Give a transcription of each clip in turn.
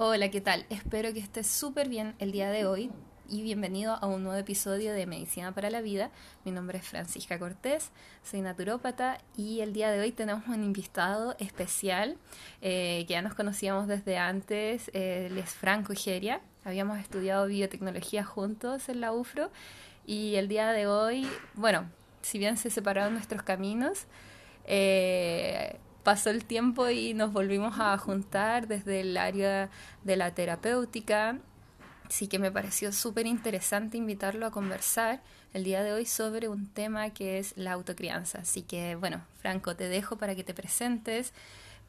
Hola, ¿qué tal? Espero que estés súper bien el día de hoy y bienvenido a un nuevo episodio de Medicina para la Vida. Mi nombre es Francisca Cortés, soy naturópata y el día de hoy tenemos un invitado especial eh, que ya nos conocíamos desde antes, él es Franco Geria. Habíamos estudiado biotecnología juntos en la UFRO y el día de hoy, bueno, si bien se separaron nuestros caminos, eh, pasó el tiempo y nos volvimos a juntar desde el área de la terapéutica Así que me pareció súper interesante invitarlo a conversar el día de hoy sobre un tema que es la autocrianza. Así que bueno, Franco, te dejo para que te presentes.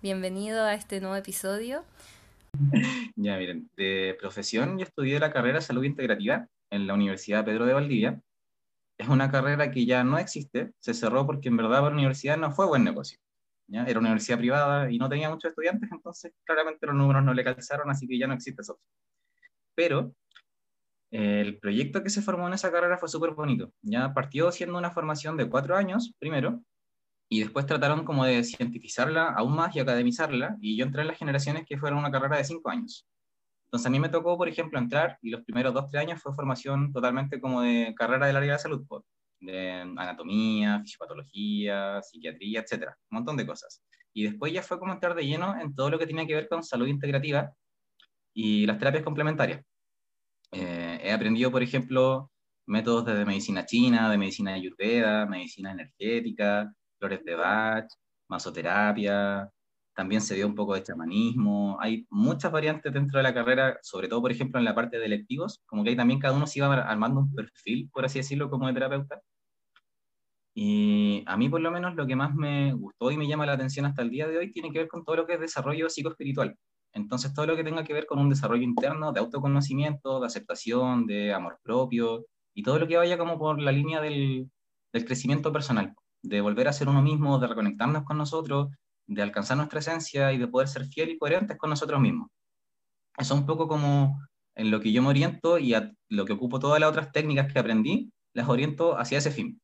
Bienvenido a este nuevo episodio. Ya, miren, de profesión yo estudié la carrera de salud integrativa en la Universidad Pedro de Valdivia. Es una carrera que ya no existe, se cerró porque en verdad para la universidad no fue buen negocio. ¿Ya? Era una universidad privada y no tenía muchos estudiantes, entonces claramente los números no le calzaron, así que ya no existe eso pero eh, el proyecto que se formó en esa carrera fue súper bonito. Ya partió siendo una formación de cuatro años, primero, y después trataron como de cientificarla aún más y academizarla, y yo entré en las generaciones que fueron una carrera de cinco años. Entonces a mí me tocó, por ejemplo, entrar, y los primeros dos, tres años fue formación totalmente como de carrera del área de salud, de anatomía, fisiopatología, psiquiatría, etcétera, un montón de cosas. Y después ya fue como entrar de lleno en todo lo que tiene que ver con salud integrativa y las terapias complementarias. Eh, he aprendido, por ejemplo, métodos de medicina china, de medicina ayurveda, medicina energética, flores de Bach, masoterapia, también se dio un poco de chamanismo. Hay muchas variantes dentro de la carrera, sobre todo, por ejemplo, en la parte de electivos, como que ahí también cada uno se iba armando un perfil, por así decirlo, como de terapeuta. Y a mí, por lo menos, lo que más me gustó y me llama la atención hasta el día de hoy tiene que ver con todo lo que es desarrollo psicoespiritual. Entonces, todo lo que tenga que ver con un desarrollo interno de autoconocimiento, de aceptación, de amor propio, y todo lo que vaya como por la línea del, del crecimiento personal, de volver a ser uno mismo, de reconectarnos con nosotros, de alcanzar nuestra esencia y de poder ser fiel y coherentes con nosotros mismos. Eso es un poco como en lo que yo me oriento y a lo que ocupo todas las otras técnicas que aprendí, las oriento hacia ese fin.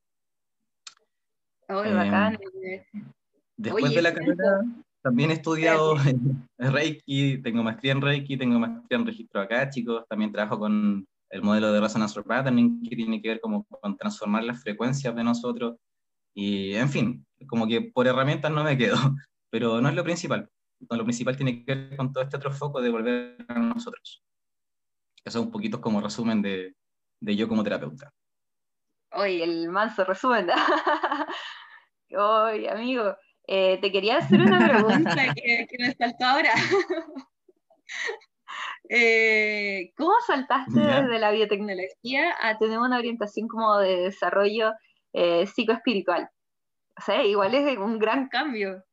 Oh, bacán. Después de la carrera, también he estudiado Reiki, tengo maestría en Reiki, tengo maestría en registro acá, chicos. También trabajo con el modelo de Resonance Patterning, que tiene que ver como con transformar las frecuencias de nosotros. Y, en fin, como que por herramientas no me quedo, pero no es lo principal. Lo principal tiene que ver con todo este otro foco de volver a nosotros. Eso es un poquito como resumen de, de yo como terapeuta. Oye, el manso resumen. Oye, amigo, eh, te quería hacer una pregunta que, me saltó ahora. Eh, ¿Cómo saltaste desde la biotecnología a tener una orientación como de desarrollo eh, psicoespiritual? Sea, igual es un gran cambio.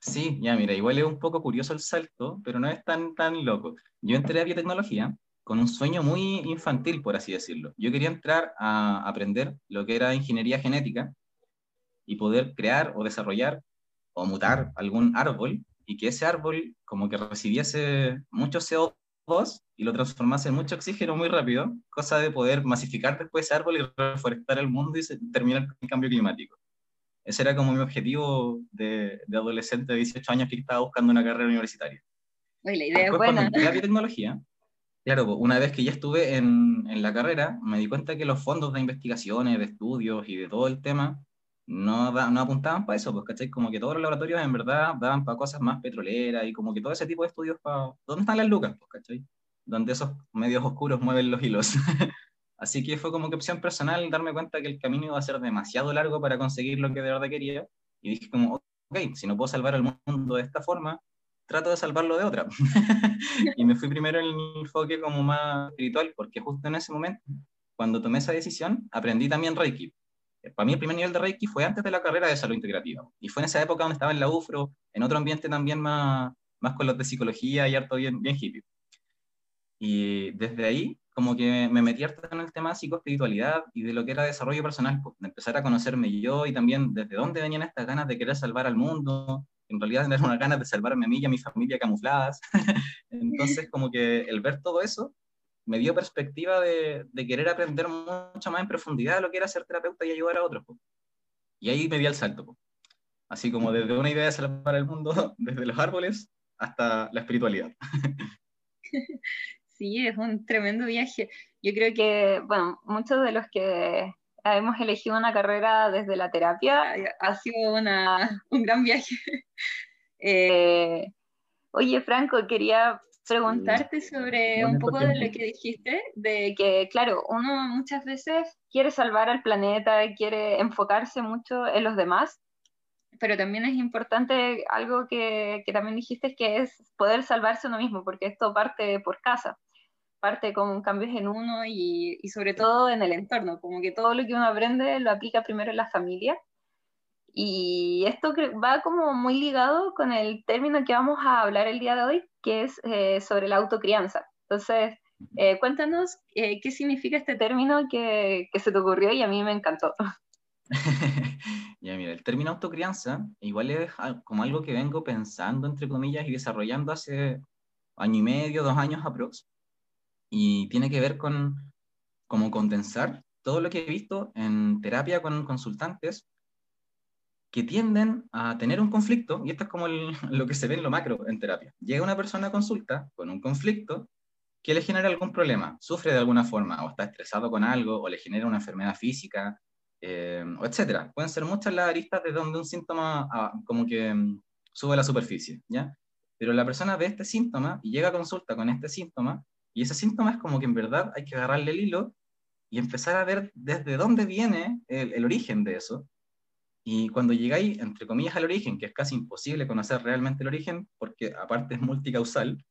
sí, ya mira, igual es un poco curioso el salto, pero no es tan, tan loco. Yo entré a biotecnología con un sueño muy infantil, por así decirlo. Yo quería entrar a aprender lo que era ingeniería genética y poder crear o desarrollar o mutar algún árbol y que ese árbol como que recibiese mucho CO2 y lo transformase en mucho oxígeno muy rápido, cosa de poder masificar después ese árbol y reforestar el mundo y terminar con el cambio climático. Ese era como mi objetivo de, de adolescente de 18 años que estaba buscando una carrera universitaria. la idea es buena. la biotecnología, claro, una vez que ya estuve en, en, la carrera, me di cuenta que los fondos de investigaciones, de estudios y de todo el tema no, no apuntaban para eso, pues, ¿cachai? Como que todos los laboratorios en verdad daban para cosas más petroleras y como que todo ese tipo de estudios para... ¿Dónde están las lucas, pues, ¿cachai? Donde esos medios oscuros mueven los hilos. Así que fue como que opción personal darme cuenta que el camino iba a ser demasiado largo para conseguir lo que de verdad quería. Y dije como, ok, si no puedo salvar el mundo de esta forma, trato de salvarlo de otra. y me fui primero en el enfoque como más espiritual, porque justo en ese momento, cuando tomé esa decisión, aprendí también Reiki para mí el primer nivel de Reiki fue antes de la carrera de salud integrativa. Y fue en esa época donde estaba en la UFRO, en otro ambiente también más, más con los de psicología y harto bien, bien hippie. Y desde ahí, como que me metí harto en el tema de psicoespiritualidad y de lo que era desarrollo personal, pues, de empezar a conocerme yo y también desde dónde venían estas ganas de querer salvar al mundo. En realidad eran unas ganas de salvarme a mí y a mi familia camufladas. Entonces, como que el ver todo eso me dio perspectiva de, de, querer aprender mucho más en profundidad lo que era ser terapeuta y ayudar a otros. Y ahí me di el salto. Así como desde una idea de salvar el mundo desde los árboles hasta la espiritualidad. Sí, es un tremendo viaje. Yo creo que, bueno, muchos de los que hemos elegido una carrera desde la terapia eh, ha sido una, un gran viaje. Eh, oye, Franco, quería preguntarte sobre un poco de lo que dijiste, de que, claro, uno muchas veces quiere salvar al planeta, quiere enfocarse mucho en los demás, pero también es importante algo que, que también dijiste, que es poder salvarse uno mismo, porque esto parte por casa, parte con cambios en uno y, y sobre todo en el entorno, como que todo lo que uno aprende lo aplica primero en la familia. Y esto va como muy ligado con el término que vamos a hablar el día de hoy, que es eh, sobre la autocrianza. Entonces, eh, cuéntanos eh, qué significa este término que, que se te ocurrió y a mí me encantó. ya, mira, el término autocrianza igual es como algo que vengo pensando, entre comillas, y desarrollando hace año y medio, dos años aprox. Y tiene que ver con como condensar todo lo que he visto en terapia con consultantes que tienden a tener un conflicto, y esto es como lo que se ve en lo macro en terapia. Llega una persona a consulta con un conflicto que le genera algún problema, sufre de alguna forma, o está estresado con algo, o le genera una enfermedad física, eh. Pueden ser muchas las aristas de donde un síntoma ah, como que mm, sube a la superficie, ¿ya? Pero la persona ve este síntoma y llega a consulta con este síntoma, y ese síntoma es como que en verdad hay que agarrarle el hilo y empezar a ver desde dónde viene el, origen de eso. Y cuando llegáis, entre comillas, al origen, que es casi imposible conocer realmente el origen, porque aparte es multicausal,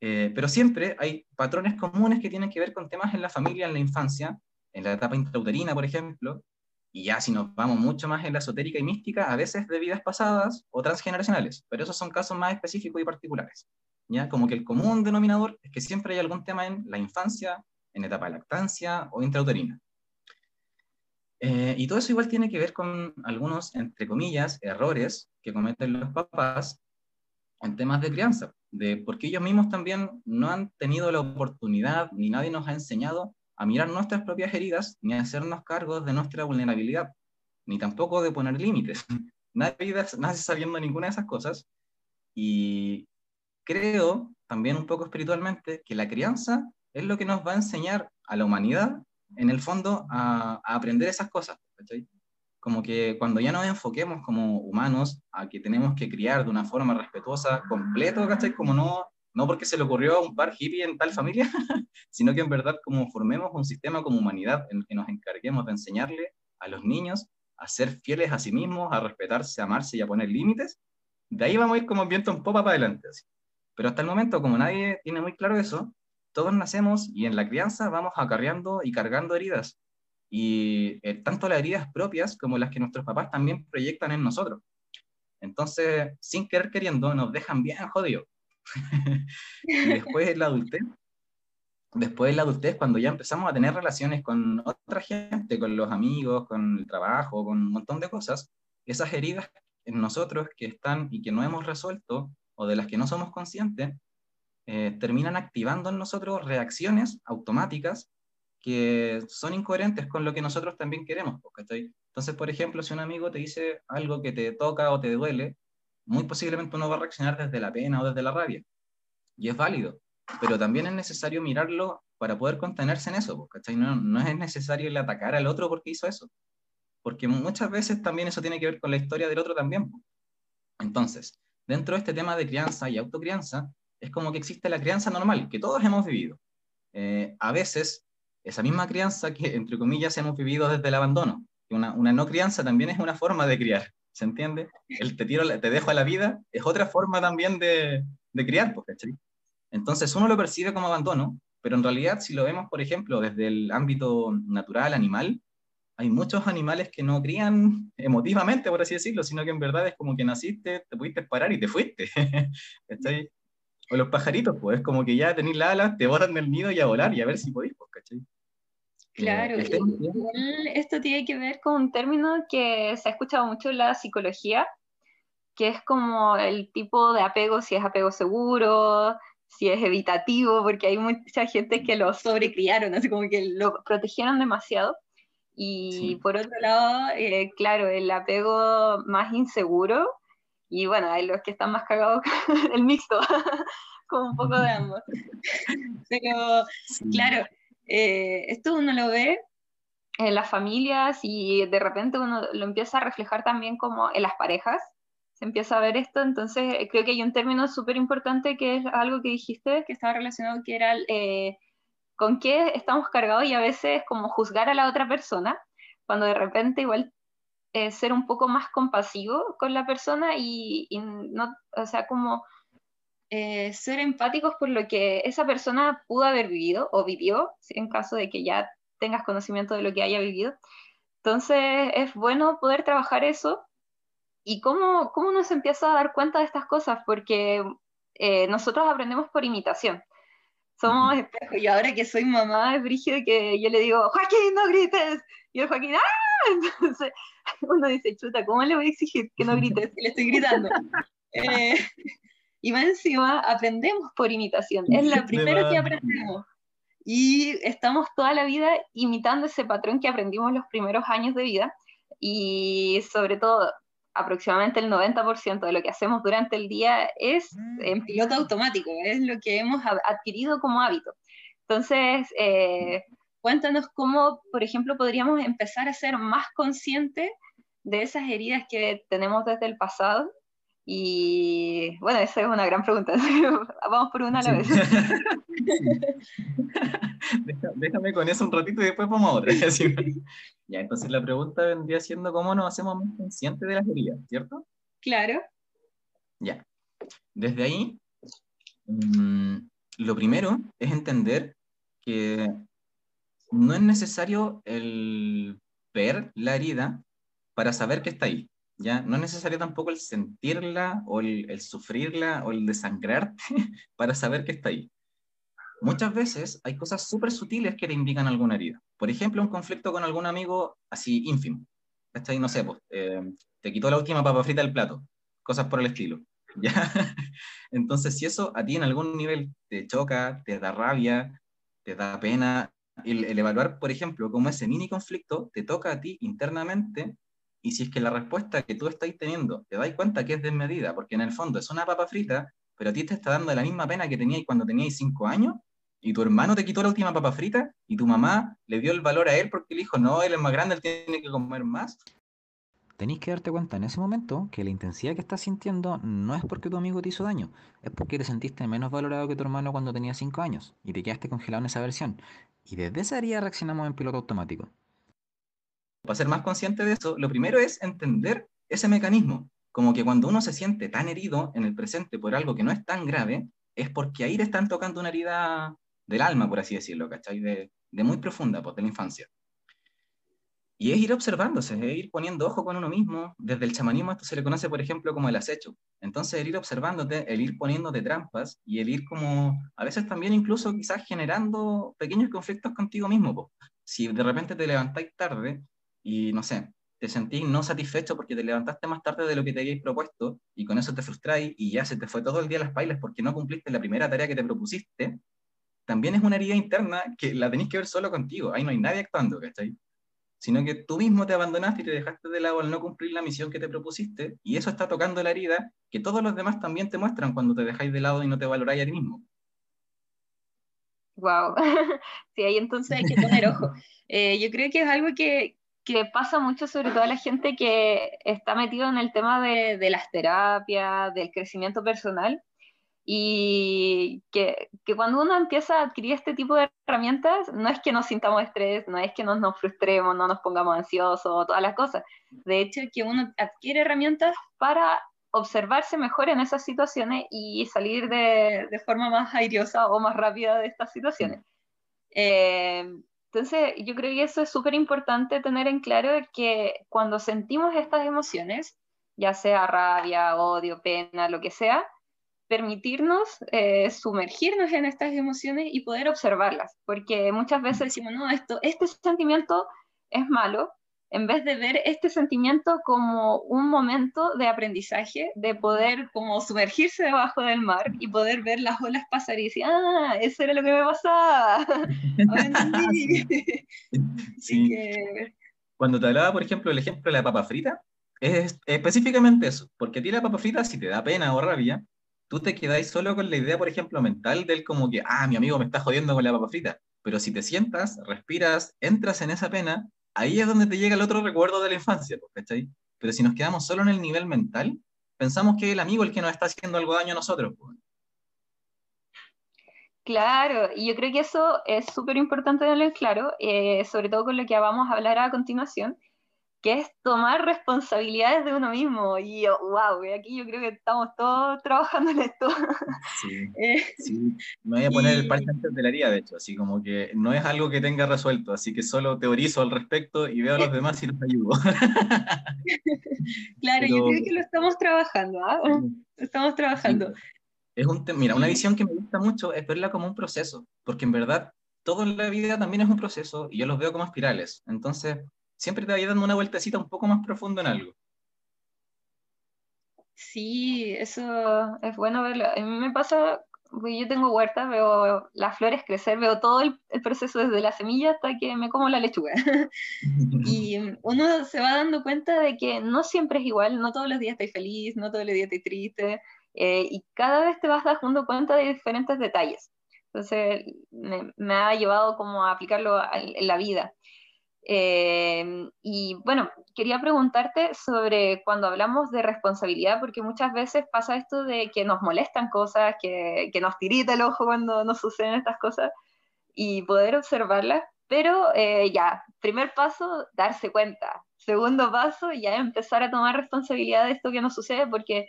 eh, pero siempre hay patrones comunes que tienen que ver con temas en la familia, en la infancia, en la etapa intrauterina, por ejemplo, y ya si nos vamos mucho más en la esotérica y mística, a veces de vidas pasadas o transgeneracionales, pero esos son casos más específicos y particulares. ¿Ya? Como que el común denominador es que siempre hay algún tema en la infancia, en etapa de lactancia o intrauterina. Eh, y todo eso igual tiene que ver con algunos, entre comillas, errores que cometen los papás en temas de crianza, de porque ellos mismos también no han tenido la oportunidad, ni nadie nos ha enseñado a mirar nuestras propias heridas ni a hacernos cargos de nuestra vulnerabilidad, ni tampoco de poner límites. Nadie nace sabiendo ninguna de esas cosas. Y creo, también un poco espiritualmente, que la crianza es lo que nos va a enseñar a la humanidad, en el fondo, a, aprender esas cosas. Como que cuando ya nos enfoquemos como humanos a que tenemos que criar de una forma respetuosa, completo, ¿cachai? Como no no porque se le ocurrió a un par hippie en tal familia, sino que en verdad como formemos un sistema como humanidad en que nos encarguemos de enseñarle a los niños a ser fieles a sí mismos, a respetarse, a amarse y a poner límites, de ahí vamos a ir como viento en popa para adelante. Pero hasta el momento, como nadie tiene muy claro eso, todos nacemos y en la crianza vamos acarreando y cargando heridas. Y eh, tanto las heridas propias como las que nuestros papás también proyectan en nosotros. Entonces, sin querer queriendo, nos dejan bien jodidos y después en la adultez, después de la adultez, cuando ya empezamos a tener relaciones con otra gente, con los amigos, con el trabajo, con un montón de cosas, esas heridas en nosotros que están y que no hemos resuelto o de las que no somos conscientes, eh, terminan activando en nosotros reacciones automáticas que son incoherentes con lo que nosotros también queremos. Entonces, por ejemplo, si un amigo te dice algo que te toca o te duele, muy posiblemente uno va a reaccionar desde la pena o desde la rabia. Y es válido, pero también es necesario mirarlo para poder contenerse en eso, ¿cachai? No, no es necesario el atacar al otro porque hizo eso, porque muchas veces también eso tiene que ver con la historia del otro también. Entonces, dentro de este tema de crianza y autocrianza, es como que existe la crianza normal, que todos hemos vivido. Eh, a veces, esa misma crianza que, entre comillas, hemos vivido desde el abandono, una, no crianza también es una forma de criar. ¿se entiende? El te, tiro, te dejo a la vida es otra forma también de, de criar, pues. Entonces uno lo percibe como abandono, pero en realidad si lo vemos, por ejemplo, desde el ámbito natural, animal, hay muchos animales que no crían emotivamente, por así decirlo, sino que en verdad es como que naciste, te pudiste parar y te fuiste. ¿cachai? O los pajaritos, pues es como que ya tenés las alas, te botan del nido y a volar y a ver si podéis, pues, ¿cachai? Claro, esto tiene que ver con un término que se ha escuchado mucho en la psicología, que es como el tipo de apego, si es apego seguro, si es evitativo, porque hay mucha gente que lo sobrecriaron, así como que lo protegieron demasiado. Y por otro lado, eh, claro, el apego más inseguro, Y bueno, hay los que están más cagados, el mixto, como un poco de ambos. Pero, claro, eh, esto uno lo ve en las familias y de repente uno lo empieza a reflejar también como en las parejas, se empieza a ver esto, entonces creo que hay un término súper importante que es algo que dijiste, que estaba relacionado, que era eh, con qué estamos cargados y a veces como juzgar a la otra persona, cuando de repente igual eh, ser un poco más compasivo con la persona y, no, o sea, como eh, ser empáticos por lo que esa persona pudo haber vivido o vivió, en caso de que ya tengas conocimiento de lo que haya vivido. Entonces es bueno poder trabajar eso y cómo, cómo uno se empieza a dar cuenta de estas cosas, porque eh, nosotros aprendemos por imitación. Somos espejos, y ahora que soy mamá es brígido que yo le digo, Joaquín, no grites, y el Joaquín, ¡ah! Entonces uno dice, chuta, ¿cómo le voy a exigir que no grites si le estoy gritando? Eh, y más encima aprendemos por imitación, es la primera que aprendemos. Y estamos toda la vida imitando ese patrón que aprendimos los primeros años de vida. Y sobre todo aproximadamente el 90% de lo que hacemos durante el día es mm. en piloto automático, es lo que hemos adquirido como hábito. Entonces, eh, cuéntanos cómo, por ejemplo, podríamos empezar a ser más conscientes de esas heridas que tenemos desde el pasado y bueno, esa es una gran pregunta. Vamos por una a la vez. déjame con eso un ratito y después vamos a otra. ya, entonces la pregunta vendría siendo cómo nos hacemos más conscientes de las heridas, ¿cierto? Claro. Ya. Desde ahí, mm, lo primero es entender que no es necesario el ver la herida para saber que está ahí. ¿Ya? No es necesario tampoco el sentirla o el, sufrirla o el desangrarte para saber que está ahí. Muchas veces hay cosas súper sutiles que te indican alguna herida. Por ejemplo, un conflicto con algún amigo así ínfimo. ahí No sé, pues, eh, te quitó la última papa frita del plato. Cosas por el estilo. ¿ya? Entonces, si eso a ti en algún nivel te choca, te da rabia, te da pena, el, el evaluar, por ejemplo, cómo ese mini conflicto te toca a ti internamente y si es que la respuesta que tú estás teniendo te das cuenta que es desmedida, porque en el fondo es una papa frita, pero a ti te está dando la misma pena que teníais cuando teníais cinco años, y tu hermano te quitó la última papa frita, y tu mamá le dio el valor a él porque le dijo, no, él es más grande, él tiene que comer más. Tenéis que darte cuenta en ese momento que la intensidad que estás sintiendo no es porque tu amigo te hizo daño, es porque te sentiste menos valorado que tu hermano cuando tenía cinco años y te quedaste congelado en esa versión. Y desde esa área reaccionamos en piloto automático. Para ser más consciente de eso, lo primero es entender ese mecanismo, como que cuando uno se siente tan herido en el presente por algo que no es tan grave, es porque ahí le están tocando una herida del alma, por así decirlo, ¿cachai? De, de muy profunda, pues, de la infancia. Y es ir observándose, es ir poniendo ojo con uno mismo. Desde el chamanismo esto se le conoce, por ejemplo, como el acecho. Entonces, el ir observándote, el ir poniéndote trampas y el ir como, a veces también incluso quizás generando pequeños conflictos contigo mismo. Si de repente te levantáis tarde y no sé, te sentís no satisfecho porque te levantaste más tarde de lo que te habíais propuesto y con eso te frustráis y ya se te fue todo el día a las pailas porque no cumpliste la primera tarea que te propusiste, también es una herida interna que la tenéis que ver solo contigo. Ahí no hay nadie actuando, ¿cachai? Sino que tú mismo te abandonaste y te dejaste de lado al no cumplir la misión que te propusiste y eso está tocando la herida que todos los demás también te muestran cuando te dejáis de lado y no te valoráis a ti mismo. Wow, sí, ahí entonces hay que tener ojo. Eh, yo creo que es algo que, que pasa mucho sobre todo a la gente que está metido en el tema de, de las terapias, del crecimiento personal, y que, que, cuando uno empieza a adquirir este tipo de herramientas, no es que nos sintamos estrés, no es que nos, nos frustremos, no nos pongamos ansiosos, todas las cosas. De hecho, que uno adquiere herramientas para observarse mejor en esas situaciones y salir de, de forma más airiosa o más rápida de estas situaciones. Eh, entonces, yo creo que eso es súper importante tener en claro que cuando sentimos estas emociones, ya sea rabia, odio, pena, lo que sea, permitirnos eh, sumergirnos en estas emociones y poder observarlas, porque muchas veces decimos, no, esto, este sentimiento es malo, en vez de ver este sentimiento como un momento de aprendizaje, de poder como sumergirse debajo del mar y poder ver las olas pasar y decir, ah, eso era lo que me pasaba. sí. Cuando te hablaba, por ejemplo, el ejemplo de la papa frita, es específicamente eso, porque a ti la papa frita, si te da pena o rabia, tú te quedáis solo con la idea, por ejemplo, mental del como que, ah, mi amigo me está jodiendo con la papa frita. Pero si te sientas, respiras, entras en esa pena, ahí es donde te llega el otro recuerdo de la infancia, ¿cachai? Pero si nos quedamos solo en el nivel mental, pensamos que el amigo el que nos está haciendo algo daño a nosotros. Claro, y yo creo que eso es súper importante tenerlo claro, eh, sobre todo con lo que vamos a hablar a continuación, que es tomar responsabilidades de uno mismo. Y yo, wow, aquí yo creo que estamos todos trabajando en esto. Sí, eh, sí. me voy a poner el parche antes de la herida, de hecho, así como que no es algo que tenga resuelto, así que solo teorizo al respecto y veo a los demás y los ayudo. claro, yo creo que lo estamos trabajando, ¿ah? Estamos trabajando. Es un mira, una visión que me gusta mucho es verla como un proceso, porque en verdad todo en la vida también es un proceso y yo los veo como espirales. Entonces, siempre te vaya dando una vueltecita un poco más profundo en algo. Sí, eso es bueno verlo. A mí me pasa, yo tengo huertas, veo las flores crecer, veo todo el, proceso desde la semilla hasta que me como la lechuga. y uno se va dando cuenta de que no siempre es igual, no todos los días estoy feliz, no todos los días estoy triste, eh, y cada vez te vas dando cuenta de diferentes detalles. Entonces, me, ha llevado como a aplicarlo en la vida. Eh, y bueno, quería preguntarte sobre cuando hablamos de responsabilidad, porque muchas veces pasa esto de que nos molestan cosas, que, que nos tirita el ojo cuando nos suceden estas cosas, y poder observarlas, pero eh, ya, primer paso, darse cuenta. Segundo paso, ya empezar a tomar responsabilidad de esto que nos sucede, porque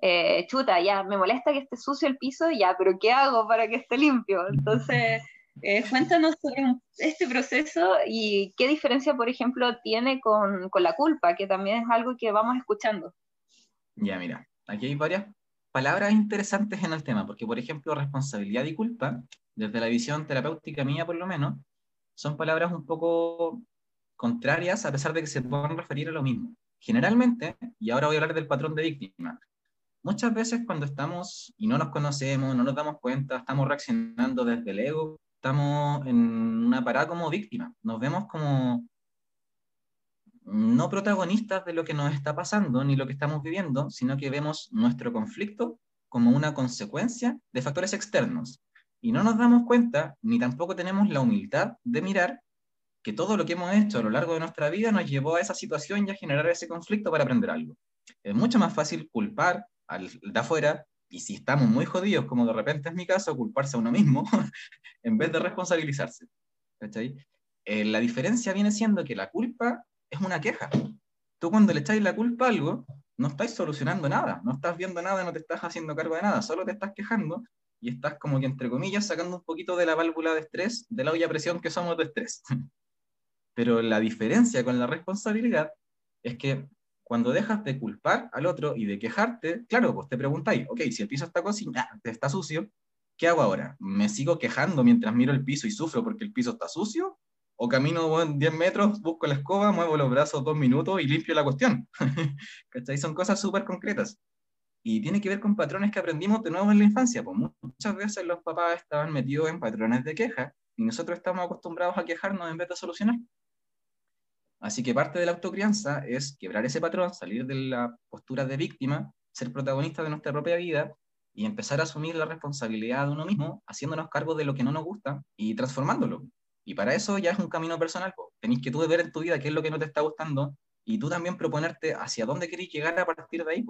eh, chuta, ya me molesta que esté sucio el piso, ya, pero ¿qué hago para que esté limpio? Entonces, eh, cuéntanos sobre este proceso y qué diferencia, por ejemplo, tiene con, con, la culpa, que también es algo que vamos escuchando. Ya, mira, aquí hay varias palabras interesantes en el tema, porque, por ejemplo, responsabilidad y culpa, desde la visión terapéutica mía por lo menos, son palabras un poco contrarias a pesar de que se puedan referir a lo mismo. Generalmente, y ahora voy a hablar del patrón de víctima, muchas veces cuando estamos y no nos conocemos, no nos damos cuenta, estamos reaccionando desde el ego, estamos en una parada como víctima, nos vemos como no protagonistas de lo que nos está pasando ni lo que estamos viviendo, sino que vemos nuestro conflicto como una consecuencia de factores externos. Y no nos damos cuenta, ni tampoco tenemos la humildad de mirar que todo lo que hemos hecho a lo largo de nuestra vida nos llevó a esa situación y a generar ese conflicto para aprender algo. Es mucho más fácil culpar, al de afuera, y si estamos muy jodidos, como de repente es mi caso, culparse a uno mismo en vez de responsabilizarse. Eh, la diferencia viene siendo que la culpa es una queja. Tú cuando le echáis la culpa a algo, no estáis solucionando nada, no estás viendo nada, no te estás haciendo cargo de nada, solo te estás quejando y estás como que entre comillas sacando un poquito de la válvula de estrés, de la olla a presión que somos de estrés. Pero la diferencia con la responsabilidad es que cuando dejas de culpar al otro y de quejarte, claro, pues te preguntáis, ok, si el piso está está sucio, ¿qué hago ahora? ¿Me sigo quejando mientras miro el piso y sufro porque el piso está sucio? ¿O camino 10 metros, busco la escoba, muevo los brazos dos minutos y limpio la cuestión? ¿Cachai? Son cosas súper concretas. Y tiene que ver con patrones que aprendimos de nuevo en la infancia. Pues muchas veces los papás estaban metidos en patrones de queja y nosotros estamos acostumbrados a quejarnos en vez de solucionar. Así que parte de la autocrianza es quebrar ese patrón, salir de la postura de víctima, ser protagonista de nuestra propia vida y empezar a asumir la responsabilidad de uno mismo, haciéndonos cargo de lo que no nos gusta y transformándolo. Y para eso ya es un camino personal. Tenéis que tú ver en tu vida qué es lo que no te está gustando y tú también proponerte hacia dónde queréis llegar a partir de ahí.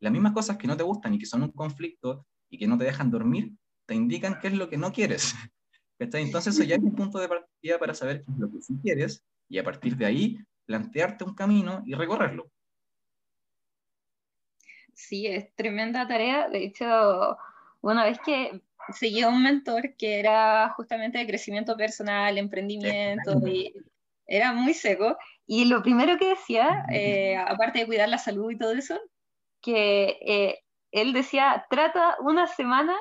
Las mismas cosas que no te gustan y que son un conflicto y que no te dejan dormir, te indican qué es lo que no quieres. Entonces eso ya es un punto de partida para saber qué es lo que sí quieres y a partir de ahí plantearte un camino y recorrerlo. Sí, es tremenda tarea. De hecho, una vez que seguí a un mentor que era justamente de crecimiento personal, emprendimiento, y era muy seco. Y lo primero que decía, eh, aparte de cuidar la salud y todo eso, que eh, él decía, trata una semana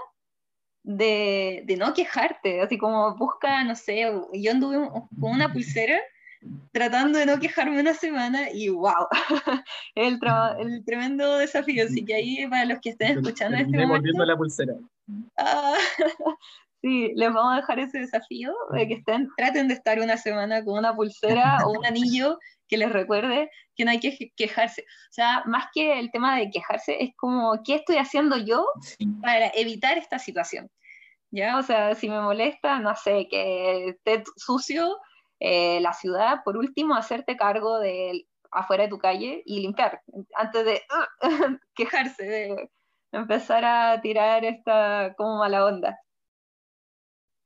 de, de, no quejarte, así como busca, no sé, yo anduve con una pulsera tratando de no quejarme una semana y wow, el, el tremendo desafío. Así que ahí para los que estén escuchando este momento... la pulsera. Ah, Sí, les vamos a dejar ese desafío de que estén, traten de estar una semana con una pulsera o un anillo que les recuerde que no hay que quejarse. O sea, más que el tema de quejarse, es como, ¿qué estoy haciendo yo para evitar esta situación? ¿Ya? O sea, si me molesta, no sé, que esté sucio eh, la ciudad, por último, hacerte cargo de afuera de tu calle y limpiar, antes de quejarse, de empezar a tirar esta como mala onda.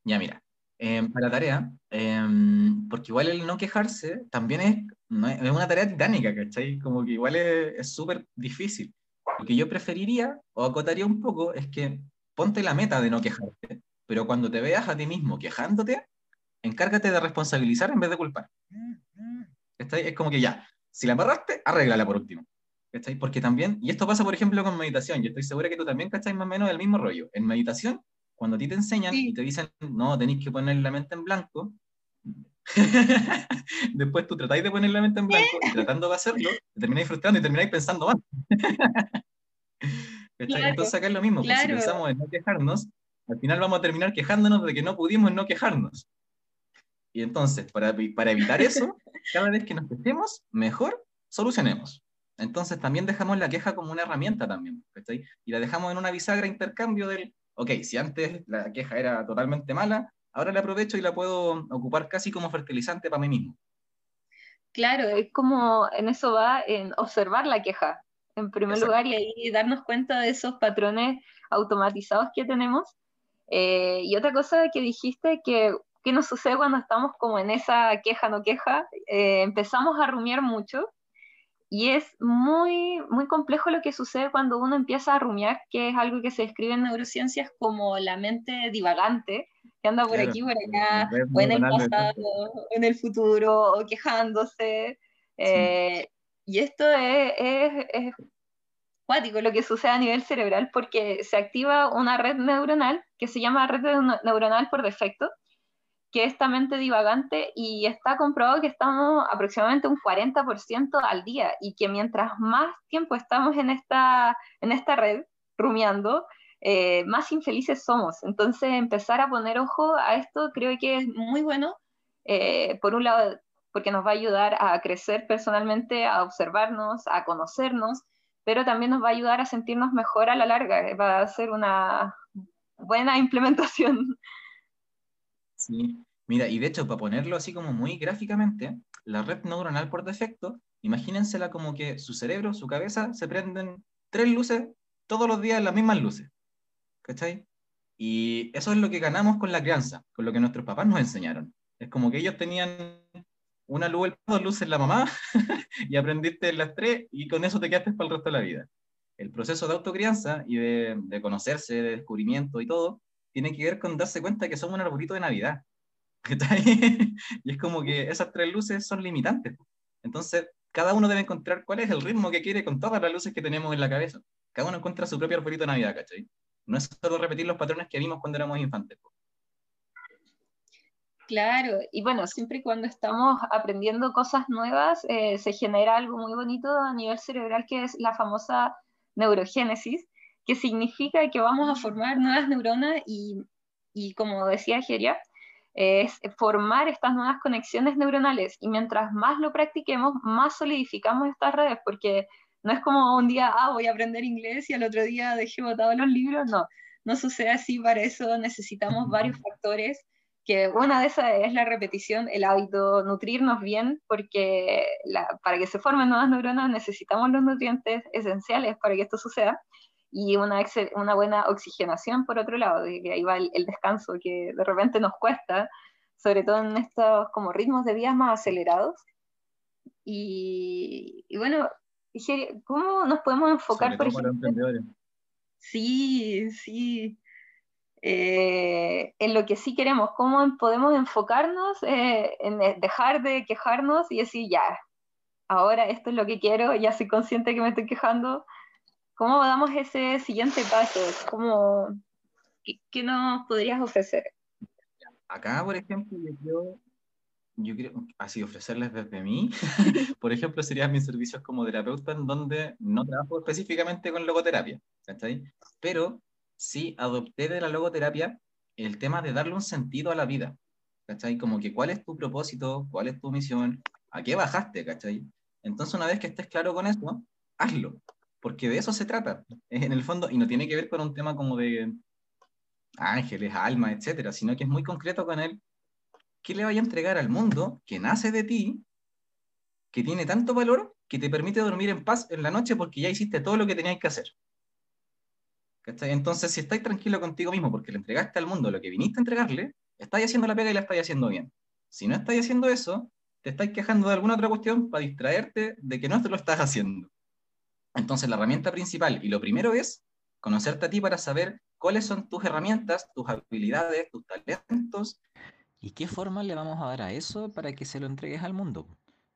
Ya, mira, em, para la tarea, em, porque igual el no quejarse también es, es una tarea titánica, ¿cachai? Como que igual es súper difícil. Lo que yo preferiría o acotaría un poco es que ponte la meta de no quejarte, pero cuando te veas a ti mismo quejándote, encárgate de responsabilizar en vez de culpar. Es como que ya, si la amarraste, arréglala por último. Porque también, y esto pasa por ejemplo con meditación, yo estoy segura que tú también cacháis más o menos el mismo rollo. En meditación, cuando a ti te enseñan y te dicen, no, tenéis que poner la mente en blanco, después tú tratáis de poner la mente en blanco y tratando de hacerlo, te termináis frustrando y termináis pensando más. Entonces acá es lo mismo, pues, si pensamos en no quejarnos, al final vamos a terminar quejándonos de que no pudimos no quejarnos. Y entonces, para, para evitar eso, cada vez que nos quejemos, mejor solucionemos. Entonces también dejamos la queja como una herramienta también, Y la dejamos en una bisagra intercambio del, ok, si antes la queja era totalmente mala, ahora la aprovecho y la puedo ocupar casi como fertilizante para mí mismo. Claro, es como en eso va en observar la queja, en primer lugar, y ahí darnos cuenta de esos patrones automatizados que tenemos. Eh, y otra cosa que dijiste, que ¿Qué nos sucede cuando estamos como en esa queja, no queja? Eh, empezamos a rumiar mucho y es muy, muy complejo lo que sucede cuando uno empieza a rumiar, que es algo que se describe en neurociencias como la mente divagante, que anda por aquí, por acá, o en el pasado, o en el futuro, o quejándose. Eh, y esto es, es, es cuático lo que sucede a nivel cerebral porque se activa una red neuronal que se llama red neuronal por defecto, que esta mente divagante y está comprobado que estamos aproximadamente un 40% al día y que mientras más tiempo estamos en esta, en esta red rumiando, eh, más infelices somos. Entonces empezar a poner ojo a esto creo que es muy bueno, eh, por un lado porque nos va a ayudar a crecer personalmente, a observarnos, a conocernos, pero también nos va a ayudar a sentirnos mejor a la larga, va a ser una buena implementación. Sí, mira, y de hecho, para ponerlo así como muy gráficamente, la red neuronal por defecto, imagínensela como que su cerebro, su cabeza, se prenden tres luces todos los días, las mismas luces. ¿Cachai? Y eso es lo que ganamos con la crianza, con lo que nuestros papás nos enseñaron. Es como que ellos tenían una luz, dos luces la mamá, y aprendiste las tres, y con eso te quedaste para el resto de la vida. El proceso de autocrianza y de, de conocerse, de descubrimiento y todo, tiene que ver con darse cuenta que somos un arbolito de Navidad. y es como que esas tres luces son limitantes. Entonces, cada uno debe encontrar cuál es el ritmo que quiere con todas las luces que tenemos en la cabeza. Cada uno encuentra su propio arbolito de Navidad, ¿cachai? No es solo repetir los patrones que vimos cuando éramos infantes. Claro, y bueno, siempre y cuando estamos aprendiendo cosas nuevas, eh, se genera algo muy bonito a nivel cerebral que es la famosa neurogénesis, que significa que vamos a formar nuevas neuronas y, y como decía Geria, es formar estas nuevas conexiones neuronales y mientras más lo practiquemos, más solidificamos estas redes, porque no es como un día, ah, voy a aprender inglés y al otro día dejé botados los libros, no, no sucede así, para eso necesitamos varios factores, que una de esas es la repetición, el hábito, nutrirnos bien, porque para que se formen nuevas neuronas necesitamos los nutrientes esenciales para que esto suceda y una, una buena oxigenación por otro lado, que ahí va el, descanso que de repente nos cuesta, sobre todo en estos como ritmos de vida más acelerados. Y, bueno, ¿cómo nos podemos enfocar, por ejemplo? Sí, sí. Eh, en lo que sí queremos, cómo podemos enfocarnos eh, en dejar de quejarnos y decir, ya, ahora esto es lo que quiero, ya soy consciente que me estoy quejando, ¿Cómo damos ese siguiente paso? ¿Cómo, qué, nos podrías ofrecer? Acá, por ejemplo, yo yo creo así ofrecerles desde mí, por ejemplo, serían mis servicios como terapeuta en donde no trabajo específicamente con logoterapia, ¿cachai? Pero sí adopté de la logoterapia el tema de darle un sentido a la vida, ¿cachai? Como que cuál es tu propósito, cuál es tu misión, a qué bajaste, ¿cachai? Entonces una vez que estés claro con eso, hazlo, porque de eso se trata, en el fondo, y no tiene que ver con un tema como de ángeles, alma, etcétera, sino que es muy concreto con él, ¿qué le vaya a entregar al mundo que nace de ti, que tiene tanto valor, que te permite dormir en paz en la noche porque ya hiciste todo lo que tenías que hacer? Entonces, si estáis tranquilo contigo mismo porque le entregaste al mundo lo que viniste a entregarle, estáis haciendo la pega y la estáis haciendo bien. Si no estáis haciendo eso, te estáis quejando de alguna otra cuestión para distraerte de que no te lo estás haciendo. Entonces, la herramienta principal y lo primero es conocerte a ti para saber cuáles son tus herramientas, tus habilidades, tus talentos. ¿Y qué forma le vamos a dar a eso para que se lo entregues al mundo?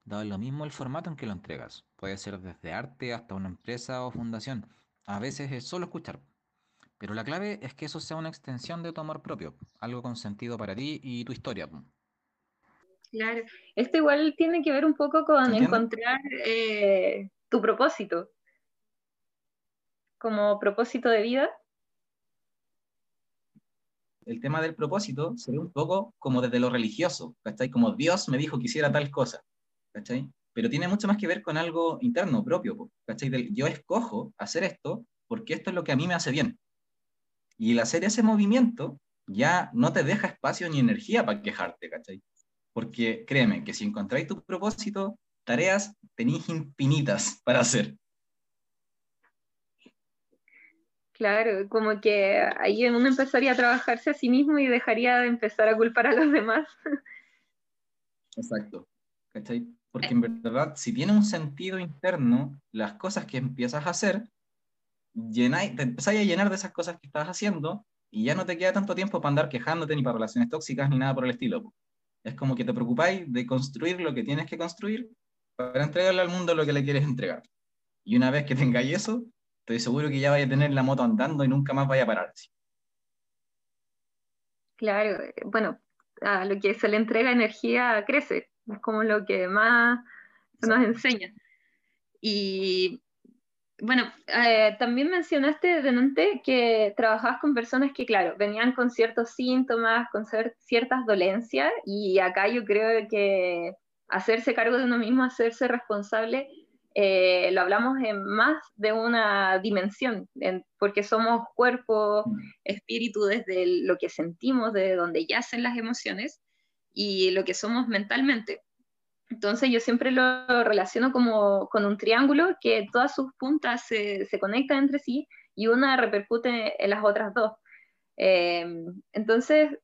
Dado lo mismo el formato en que lo entregas. Puede ser desde arte hasta una empresa o fundación. A veces es solo escuchar. Pero la clave es que eso sea una extensión de tu amor propio, algo con sentido para ti y tu historia. Claro, esto igual tiene que ver un poco con encontrar eh, tu propósito, como propósito de vida. El tema del propósito sería un poco como desde lo religioso, ¿cachai? Como Dios me dijo que hiciera tal cosa, ¿cachai? Pero tiene mucho más que ver con algo interno, propio, ¿cachai? yo escojo hacer esto porque esto es lo que a mí me hace bien. Y el hacer ese movimiento ya no te deja espacio ni energía para quejarte, ¿cachai? Porque créeme que si encontráis tu propósito, tareas tenéis infinitas para hacer. Claro, como que ahí uno empezaría a trabajarse a sí mismo y dejaría de empezar a culpar a los demás. Exacto. ¿Cachai? Porque en verdad, si tiene un sentido interno, las cosas que empiezas a hacer llenáis, te empezáis a llenar de esas cosas que estás haciendo y ya no te queda tanto tiempo para andar quejándote ni para relaciones tóxicas ni nada por el estilo. Es como que te preocupáis de construir lo que tienes que construir para entregarle al mundo lo que le quieres entregar. Y una vez que tengáis eso, estoy seguro que ya vaya a tener la moto andando y nunca más vaya a parar. Claro, eh, bueno, a lo que se le entrega energía crece, es como lo que más se nos enseña. Y bueno, eh, también mencionaste delante que trabajabas con personas que, claro, venían con ciertos síntomas, con ciertas dolencias, y acá yo creo que hacerse cargo de uno mismo, hacerse responsable, eh, lo hablamos en más de una dimensión, porque somos cuerpo, mm. espíritu, desde lo que sentimos, de donde yacen las emociones, y lo que somos mentalmente. Entonces yo siempre lo relaciono como con un triángulo que todas sus puntas se, conectan entre sí y una repercute en las otras dos. Eh, entonces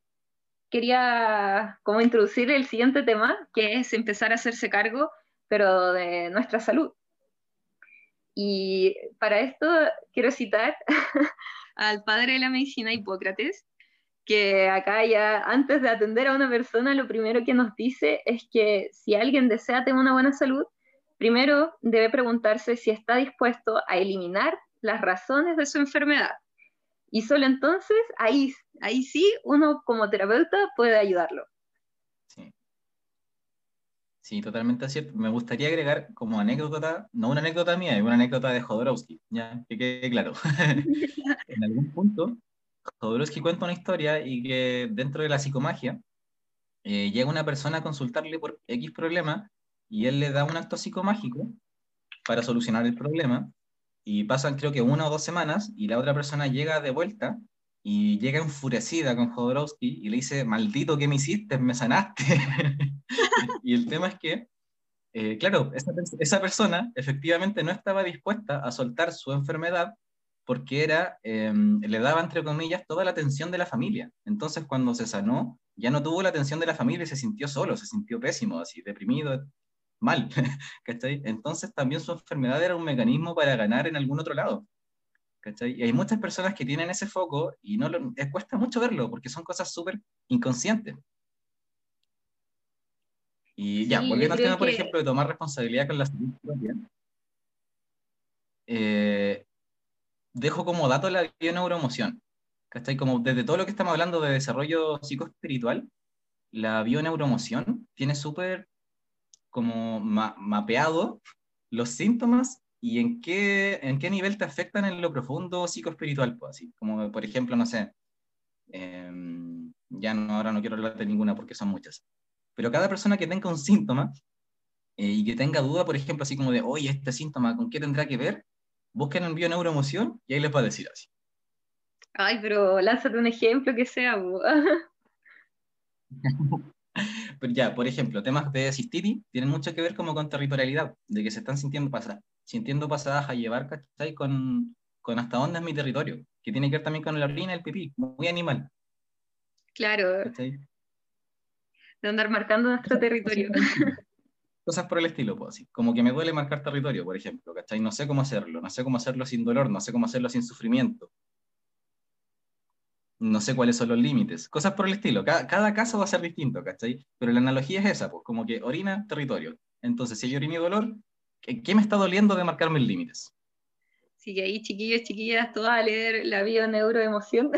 quería como introducir el siguiente tema, que es empezar a hacerse cargo, pero de nuestra salud. Y para esto quiero citar al padre de la medicina Hipócrates, que acá ya antes de atender a una persona, lo primero que nos dice es que si alguien desea tener una buena salud, primero debe preguntarse si está dispuesto a eliminar las razones de su enfermedad. Y solo entonces, ahí, ahí sí, uno como terapeuta puede ayudarlo. Sí. Sí, totalmente cierto. Me gustaría agregar como anécdota, no una anécdota mía, es una anécdota de Jodorowsky, ya que quede claro. en algún punto, Jodorowsky cuenta una historia y que dentro de la psicomagia eh, llega una persona a consultarle por X problema y él le da un acto psicomágico para solucionar el problema y pasan creo que una o dos semanas y la otra persona llega de vuelta y llega enfurecida con Jodorowsky y le dice, maldito, ¿qué me hiciste? Me sanaste. y el tema es que, eh, claro, esa, esa persona efectivamente no estaba dispuesta a soltar su enfermedad porque era, em, le daba, entre comillas, toda la atención de la familia. Entonces, cuando se sanó, ya no tuvo la atención de la familia y se sintió solo, se sintió pésimo, así, deprimido, mal. Entonces, también su enfermedad era un mecanismo para ganar en algún otro lado. Y hay muchas personas que tienen ese foco y no lo, eh, cuesta mucho verlo porque son cosas súper inconscientes. Y ya, volviendo al tema, por ejemplo, de tomar responsabilidad con la salud eh, dejo como dato la bioneuroemoción. ¿Cachai? Como desde todo lo que estamos hablando de desarrollo psicoespiritual, la bioneuroemoción tiene súper como mapeado los síntomas y en qué, en qué nivel te afectan en lo profundo psicoespiritual. Pues, así como, por ejemplo, no sé, Em, ya no, ahora no quiero hablar de ninguna porque son muchas. Pero cada persona que tenga un síntoma eh, y que tenga duda, por ejemplo, así como de, oye, este síntoma, ¿con qué tendrá que ver? Busquen en neuroemoción y ahí les va a decir así. Ay, pero lánzate un ejemplo que sea. pero ya, por ejemplo, temas de cistitis tienen mucho que ver como con territorialidad, de que se están sintiendo pasadas, sintiendo pasadas a llevar, ¿cachai? Con, con hasta dónde es mi territorio, que tiene que ver también con la orina y el pipí, muy animal. Claro. ¿cachai? De andar marcando nuestro territorio. Cosas por el estilo, pues, así. Como que me duele marcar territorio, por ejemplo, ¿cachai? No sé cómo hacerlo, no sé cómo hacerlo sin dolor, no sé cómo hacerlo sin sufrimiento. No sé cuáles son los límites. Cosas por el estilo. Cada, caso va a ser distinto, ¿cachai? Pero la analogía es esa, pues, como que orina, territorio. Entonces, si hay orina y dolor, ¿qué, me está doliendo de marcar mis límites? Sí, que ahí, chiquillos, chiquillas, todas a leer la bio neuroemoción.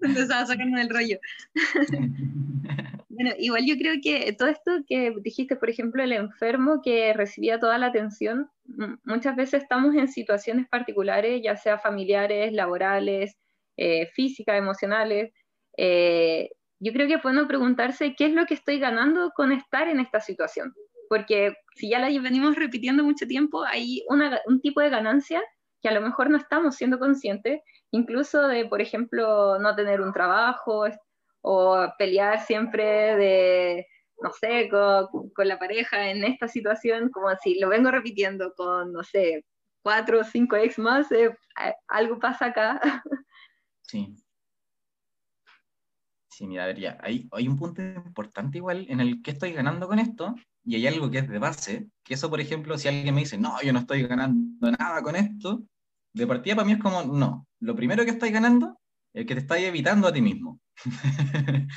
Empezaba a sacarme del rollo. bueno, igual yo creo que todo esto que dijiste, por ejemplo, el enfermo que recibía toda la atención, muchas veces estamos en situaciones particulares, ya sea familiares, laborales, eh, físicas, emocionales. Eh, yo creo que bueno preguntarse qué es lo que estoy ganando con estar en esta situación. Porque si ya la venimos repitiendo mucho tiempo, hay un tipo de ganancia que a lo mejor no estamos siendo conscientes incluso de, por ejemplo, no tener un trabajo o pelear siempre de, no sé, con, la pareja en esta situación, como si lo vengo repitiendo con, no sé, cuatro o cinco ex más, eh, algo pasa acá. Sí. Sí, mira, a ver, ya, hay, hay un punto importante igual en el que estoy ganando con esto, y hay algo que es de base, que eso, por ejemplo, si alguien me dice, no, yo no estoy ganando nada con esto, de partida para mí es como, no, lo primero que estás ganando es que te estás evitando a ti mismo.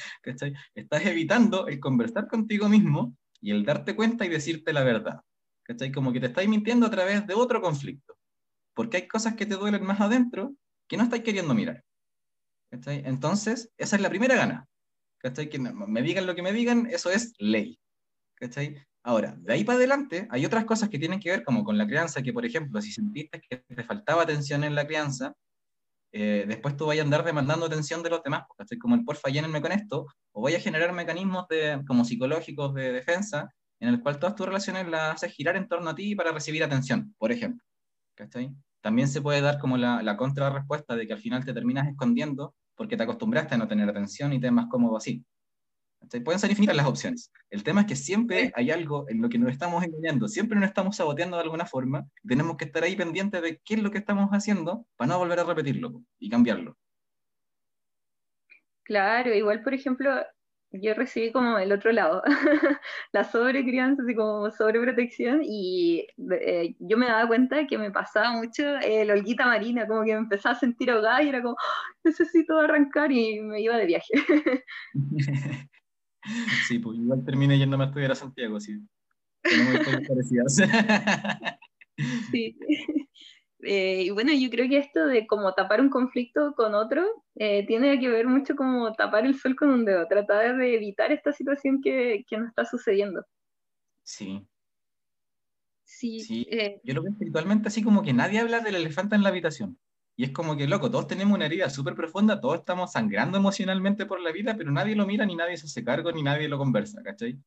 Estás evitando el conversar contigo mismo y el darte cuenta y decirte la verdad. ¿cachai? Como que te estás mintiendo a través de otro conflicto. Porque hay cosas que te duelen más adentro que no estás queriendo mirar. ¿cachai? Entonces, esa es la primera gana. ¿cachai? Que me digan lo que me digan, eso es ley. ¿Cachai? Ahora, de ahí para adelante, hay otras cosas que tienen que ver como con la crianza, que por ejemplo, si sentiste que te faltaba atención en la crianza, eh, después tú vayas a andar demandando atención de los demás, porque como el porfa llénenme con esto, o voy a generar mecanismos de, como psicológicos de defensa, en el cual todas tus relaciones las haces girar en torno a ti para recibir atención, por ejemplo. ¿cachai? También se puede dar como la, la contrarrespuesta de que al final te terminas escondiendo porque te acostumbraste a no tener atención y te es más cómodo así. Pueden ser infinitas las opciones. El tema es que siempre hay algo en lo que nos estamos engañando, siempre nos estamos saboteando de alguna forma. Tenemos que estar ahí pendientes de qué es lo que estamos haciendo para no volver a repetirlo y cambiarlo. Claro, igual por ejemplo, yo recibí como el otro lado, la sobrecrianza, así como sobreprotección, y eh, yo me daba cuenta que me pasaba mucho el holguita marina, como que me empezaba a sentir ahogada y era como, ah, necesito arrancar y me iba de viaje. Sí, pues igual terminé yéndome a estudiar a Santiago, sí. Sí. Eh, y bueno, yo creo que esto de como tapar un conflicto con otro eh, tiene que ver mucho como tapar el sol con un dedo, tratar de evitar esta situación que, que nos está sucediendo. Sí. Sí. sí. Eh, yo lo veo espiritualmente así como que nadie habla del elefante en la habitación. Y es como que, loco, todos tenemos una herida súper profunda, todos estamos sangrando emocionalmente por la vida, pero nadie lo mira, ni nadie se hace cargo, ni nadie lo conversa, ¿cachai?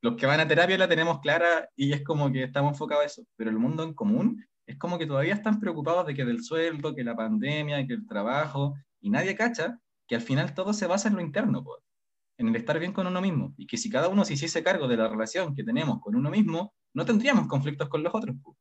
Los que van a terapia la tenemos clara y es como que estamos enfocados a eso, pero el mundo en común es como que todavía están preocupados de que del sueldo, que la pandemia, que el trabajo, y nadie cacha que al final todo se basa en lo interno, pues, en el estar bien con uno mismo, y que si cada uno se hiciese cargo de la relación que tenemos con uno mismo, no tendríamos conflictos con los otros. Pues.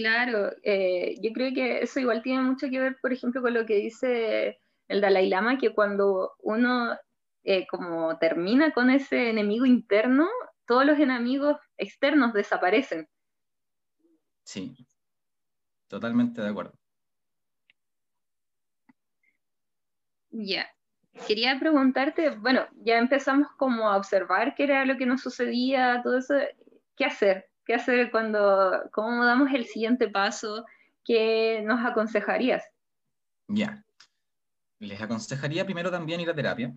Claro, eh, yo creo que eso igual tiene mucho que ver, por ejemplo, con lo que dice el Dalai Lama, que cuando uno eh, como termina con ese enemigo interno, todos los enemigos externos desaparecen. Sí, totalmente de acuerdo. Ya, quería preguntarte, bueno, ya empezamos como a observar qué era lo que nos sucedía, todo eso, ¿qué hacer? ¿Qué hacer cuando, cómo damos el siguiente paso? ¿Qué nos aconsejarías? Ya. Les aconsejaría primero también ir a terapia,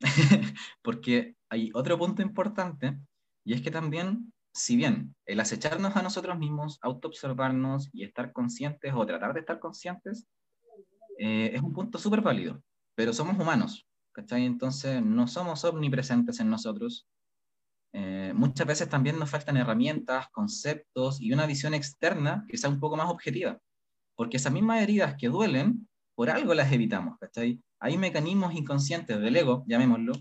porque hay otro punto importante, y es que también, si bien el acecharnos a nosotros mismos, autoobservarnos y estar conscientes o tratar de estar conscientes, eh, es un punto súper válido, pero somos humanos, ¿cachai? Entonces no somos omnipresentes en nosotros. Eh, muchas veces también nos faltan herramientas, conceptos y una visión externa que sea un poco más objetiva, porque esas mismas heridas que duelen, por algo las evitamos, ¿cachai? Hay mecanismos inconscientes del ego, llamémoslo,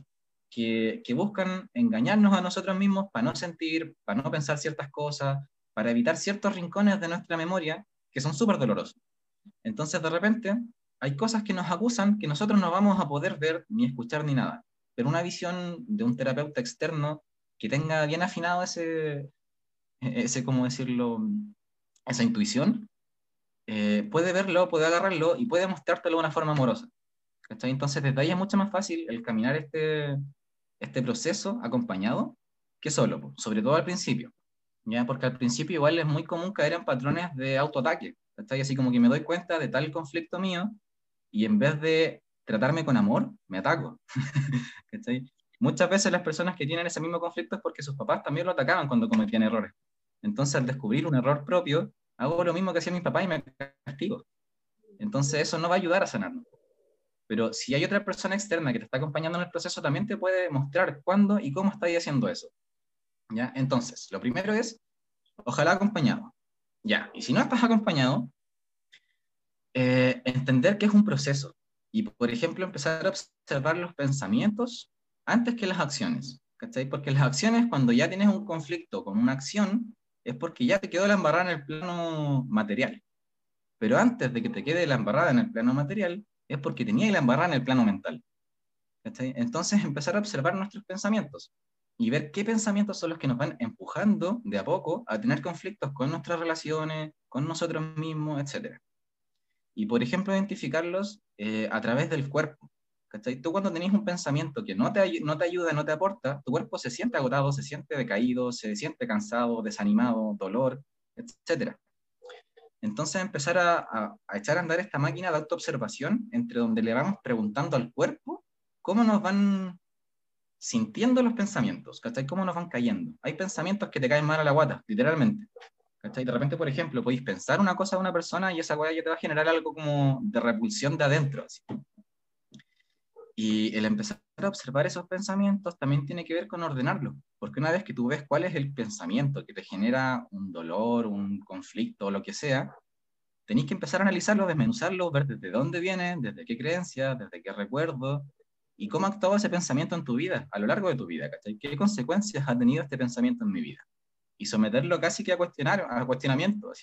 que, que buscan engañarnos a nosotros mismos para no sentir, para no pensar ciertas cosas, para evitar ciertos rincones de nuestra memoria que son súper dolorosos. Entonces, de repente, hay cosas que nos acusan que nosotros no vamos a poder ver ni escuchar ni nada. Pero una visión de un terapeuta externo que tenga bien afinado ese, ese ¿cómo decirlo? Esa intuición, eh, puede verlo, puede agarrarlo y puede mostrártelo de una forma amorosa. Entonces, desde ahí es mucho más fácil el caminar este, este proceso acompañado que solo, sobre todo al principio. ¿ya? Porque al principio igual es muy común caer en patrones de autoataque. Así como que me doy cuenta de tal conflicto mío y en vez de tratarme con amor, me ataco. Muchas veces las personas que tienen ese mismo conflicto es porque sus papás también lo atacaban cuando cometían errores. Entonces, al descubrir un error propio, hago lo mismo que hacía mi papá y me castigo. Entonces, eso no va a ayudar a sanarnos. Pero si hay otra persona externa que te está acompañando en el proceso, también te puede mostrar cuándo y cómo estáis haciendo eso. ¿Ya? Entonces, lo primero es, ojalá acompañado. Ya, y si no estás acompañado, eh, entender que es un proceso y, por ejemplo, empezar a observar los pensamientos antes que las acciones. ¿cachai? Porque las acciones, cuando ya tienes un conflicto con una acción, es porque ya te quedó la embarrada en el plano material. Pero antes de que te quede la embarrada en el plano material, es porque tenía la embarrada en el plano mental. ¿cachai? Entonces, empezar a observar nuestros pensamientos y ver qué pensamientos son los que nos van empujando de a poco a tener conflictos con nuestras relaciones, con nosotros mismos, etc. Y, por ejemplo, identificarlos eh, a través del cuerpo. ¿Cachai? Tú cuando tenés un pensamiento que no te, no te ayuda, no te aporta, tu cuerpo se siente agotado, se siente decaído, se siente cansado, desanimado, dolor, etc. Entonces empezar a, a, a echar a andar esta máquina de autoobservación entre donde le vamos preguntando al cuerpo cómo nos van sintiendo los pensamientos, ¿cachai? ¿Cómo nos van cayendo? Hay pensamientos que te caen mal a la guata, literalmente. ¿cachai? De repente, por ejemplo, podéis pensar una cosa de una persona y esa guata ya te va a generar algo como de repulsión de adentro. Así. Y el empezar a observar esos pensamientos también tiene que ver con ordenarlo, porque una vez que tú ves cuál es el pensamiento que te genera un dolor, un conflicto o lo que sea, tenéis que empezar a analizarlo, desmenuzarlo, ver desde dónde viene, desde qué creencia, desde qué recuerdo, y cómo ha actuado ese pensamiento en tu vida, a lo largo de tu vida. ¿Qué consecuencias ha tenido este pensamiento en mi vida? Y someterlo casi que a, cuestionar, a cuestionamiento,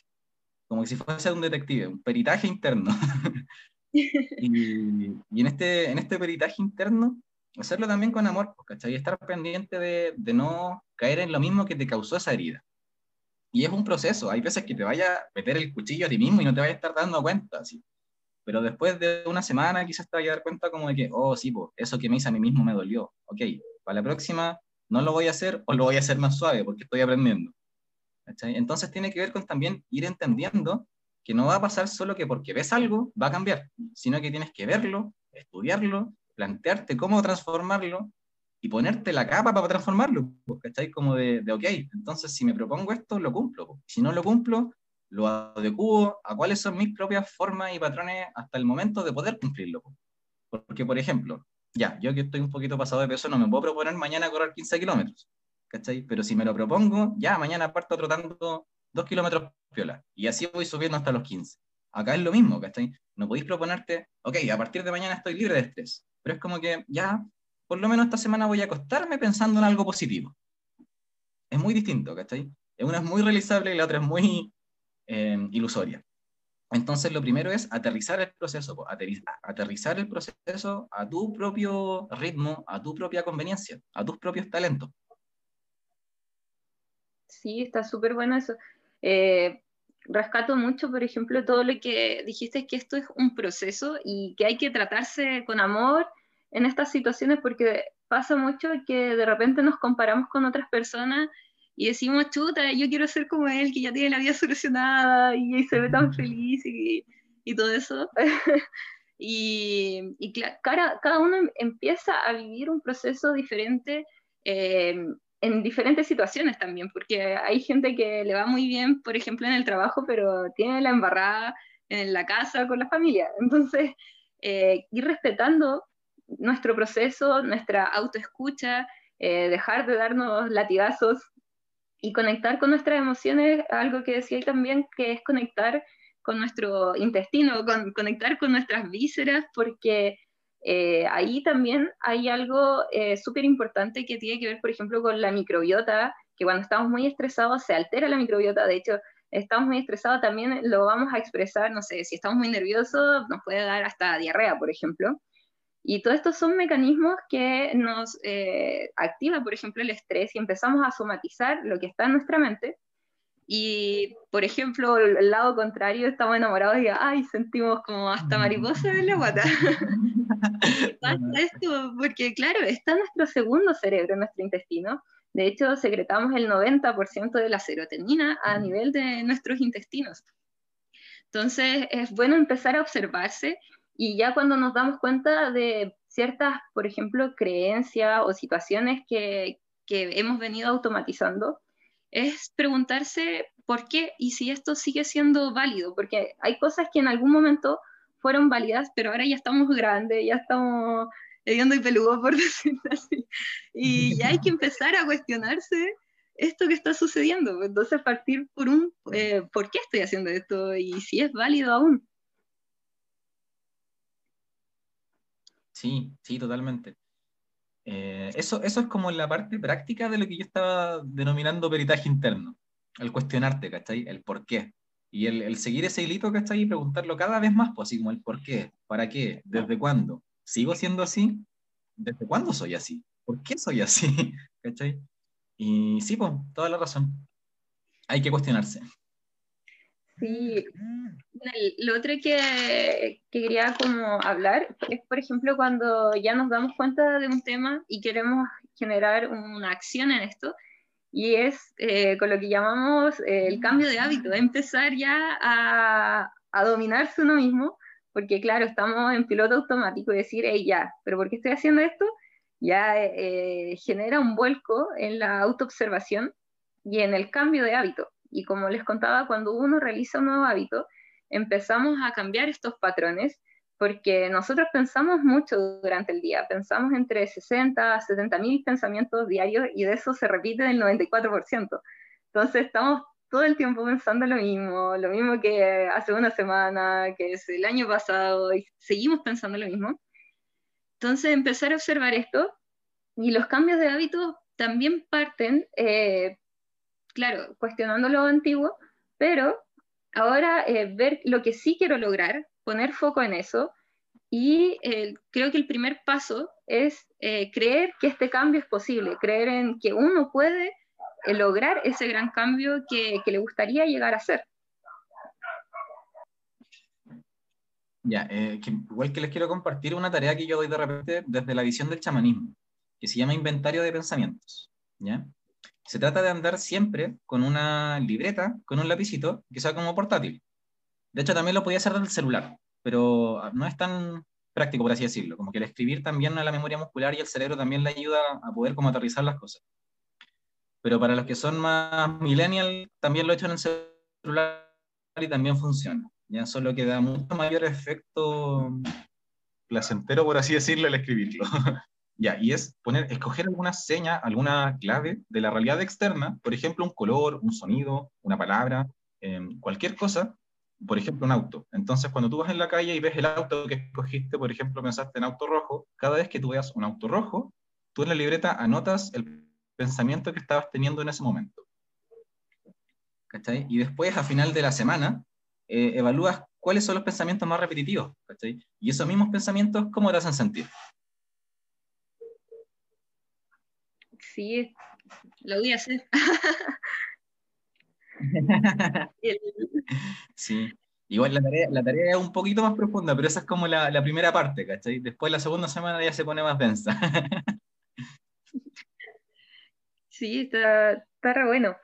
como si fuese un detective, un peritaje interno. y, y en, este, en este peritaje interno, hacerlo también con amor, pues, ¿cachai? Y estar pendiente de, de no caer en lo mismo que te causó esa herida. Y es un proceso, hay veces que te vaya a meter el cuchillo a ti mismo y no te vayas a estar dando cuenta, así pero después de una semana quizás te vayas a dar cuenta como de que, oh, sí, pues, eso que me hice a mí mismo me dolió. Ok, para la próxima no lo voy a hacer o lo voy a hacer más suave porque estoy aprendiendo. Entonces tiene que ver con también ir entendiendo que no va a pasar solo que porque ves algo va a cambiar, sino que tienes que verlo, estudiarlo, plantearte cómo transformarlo y ponerte la capa para transformarlo, ¿cachai? Como de, de, ok, entonces si me propongo esto, lo cumplo. Si no lo cumplo, lo adecuo a cuáles son mis propias formas y patrones hasta el momento de poder cumplirlo. Porque, por ejemplo, ya, yo que estoy un poquito pasado de peso, no me puedo proponer mañana correr 15 kilómetros, ¿cachai? Pero si me lo propongo, ya, mañana parto trotando 2 kilómetros y así voy subiendo hasta los 15. Acá es lo mismo, ¿cachai? No podéis proponerte, ok, a partir de mañana estoy libre de estrés, pero es como que ya, por lo menos esta semana voy a acostarme pensando en algo positivo. Es muy distinto, ¿cachai? Una es muy realizable y la otra es muy eh, ilusoria. Entonces, lo primero es aterrizar el proceso, aterrizar el proceso a tu propio ritmo, a tu propia conveniencia, a tus propios talentos. Sí, está súper bueno eso. Eh, rescato mucho, por ejemplo, todo lo que dijiste, que esto es un proceso y que hay que tratarse con amor en estas situaciones porque pasa mucho que de repente nos comparamos con otras personas y decimos, chuta, yo quiero ser como él, que ya tiene la vida solucionada y, se ve tan feliz y, y todo eso. y, y cada, cada, uno empieza a vivir un proceso diferente eh, en diferentes situaciones también, porque hay gente que le va muy bien, por ejemplo, en el trabajo, pero tiene la embarrada en la casa con la familia. Entonces, eh, ir respetando nuestro proceso, nuestra autoescucha, eh, dejar de darnos latigazos y conectar con nuestras emociones, algo que decía también, que es conectar con nuestro intestino, con, conectar con nuestras vísceras, porque eh, ahí también hay algo eh, súper importante que tiene que ver, por ejemplo, con la microbiota, que cuando estamos muy estresados se altera la microbiota, de hecho, estamos muy estresados también lo vamos a expresar, no sé, si estamos muy nerviosos nos puede dar hasta diarrea, por ejemplo. Y todos estos son mecanismos que nos eh, activa, por ejemplo, el estrés y empezamos a somatizar lo que está en nuestra mente y, por ejemplo, el lado contrario, estamos enamorados y, ay, sentimos como hasta mariposa en la guata. pasa esto? Porque, claro, está nuestro segundo cerebro, nuestro intestino. De hecho, secretamos el 90% de la serotonina a nivel de nuestros intestinos. Entonces, es bueno empezar a observarse y ya cuando nos damos cuenta de ciertas, por ejemplo, creencias o situaciones que, que hemos venido automatizando, es preguntarse por qué y si esto sigue siendo válido, porque hay cosas que en algún momento fueron válidas, pero ahora ya estamos grandes, ya estamos hediondo y peludo, por decirlo así, y ya hay que empezar a cuestionarse esto que está sucediendo, entonces partir por un, eh, ¿por qué estoy haciendo esto? Y si es válido aún. Sí, sí, totalmente. Eh, eso, eso es como la parte práctica de lo que yo estaba denominando peritaje interno, el cuestionarte, ¿cachai? El por qué. Y el, seguir ese hilito, ¿cachai? Y preguntarlo cada vez más, pues así como el por qué, para qué, desde cuándo. ¿Sigo siendo así? ¿Desde cuándo soy así? ¿Por qué soy así? ¿Cachai? Y sí, pues, toda la razón. Hay que cuestionarse. Sí, lo otro que, quería como hablar es, por ejemplo, cuando ya nos damos cuenta de un tema y queremos generar una acción en esto, y es eh, con lo que llamamos eh, el cambio de hábito, empezar ya a, a, dominarse uno mismo, porque claro, estamos en piloto automático y decir, hey, ya, pero ¿por qué estoy haciendo esto? Ya eh, genera un vuelco en la autoobservación y en el cambio de hábito. Y como les contaba, cuando uno realiza un nuevo hábito, empezamos a cambiar estos patrones porque nosotros pensamos mucho durante el día, pensamos entre 60 a 70 mil pensamientos diarios y de eso se repite el 94%. Entonces estamos todo el tiempo pensando lo mismo, lo mismo que hace una semana, que es el año pasado, y seguimos pensando lo mismo. Entonces empezar a observar esto y los cambios de hábitos también parten eh, claro, cuestionando lo antiguo, pero ahora eh, ver lo que sí quiero lograr, poner foco en eso, y eh, creo que el primer paso es eh, creer que este cambio es posible, creer en que uno puede lograr ese gran cambio que, le gustaría llegar a ser. Ya, igual que les quiero compartir una tarea que yo doy de repente desde la visión del chamanismo, que se llama inventario de pensamientos. ¿ya? Se trata de andar siempre con una libreta, con un lapicito, que sea como portátil. De hecho, también lo podía hacer del celular, pero no es tan práctico, por así decirlo. Como que el escribir también a la memoria muscular y el cerebro también le ayuda a poder como aterrizar las cosas. Pero para los que son más millennial, también lo he hecho en el celular y también funciona. Ya solo que da mucho mayor efecto placentero, por así decirlo, el escribirlo. Ya, y es poner, escoger alguna seña, alguna clave de la realidad externa, por ejemplo, un color, un sonido, una palabra, em, cualquier cosa, por ejemplo, un auto. Entonces, cuando tú vas en la calle y ves el auto que escogiste, por ejemplo, pensaste en auto rojo, cada vez que tú veas un auto rojo, tú en la libreta anotas el pensamiento que estabas teniendo en ese momento. ¿Cachai? Y después, a final de la semana, eh, evalúas cuáles son los pensamientos más repetitivos. ¿cachai? Y esos mismos pensamientos, ¿cómo te hacen sentir? sí, lo voy a hacer. sí, igual la tarea, la tarea, es un poquito más profunda, pero esa es como la, la primera parte, ¿cachai? Después la segunda semana ya se pone más densa. sí, está, está re bueno.